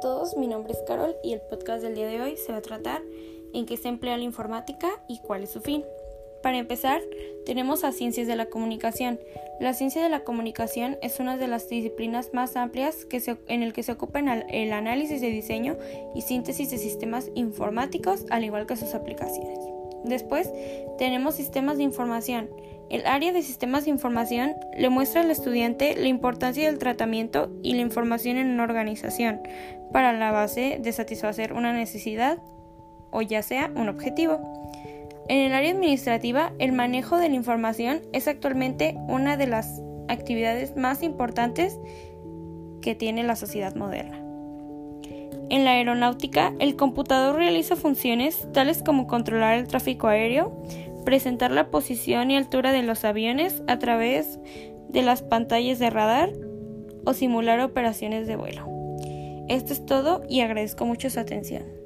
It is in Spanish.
todos, mi nombre es Carol y el podcast del día de hoy se va a tratar en qué se emplea la informática y cuál es su fin. Para empezar, tenemos a ciencias de la comunicación. La ciencia de la comunicación es una de las disciplinas más amplias que en el que se ocupa el análisis de diseño y síntesis de sistemas informáticos, al igual que sus aplicaciones. Después, tenemos sistemas de información. El área de sistemas de información le muestra al estudiante la importancia del tratamiento y la información en una organización para la base de satisfacer una necesidad o ya sea un objetivo. En el área administrativa, el manejo de la información es actualmente una de las actividades más importantes que tiene la sociedad moderna. En la aeronáutica, el computador realiza funciones tales como controlar el tráfico aéreo, presentar la posición y altura de los aviones a través de las pantallas de radar o simular operaciones de vuelo. Esto es todo y agradezco mucho su atención.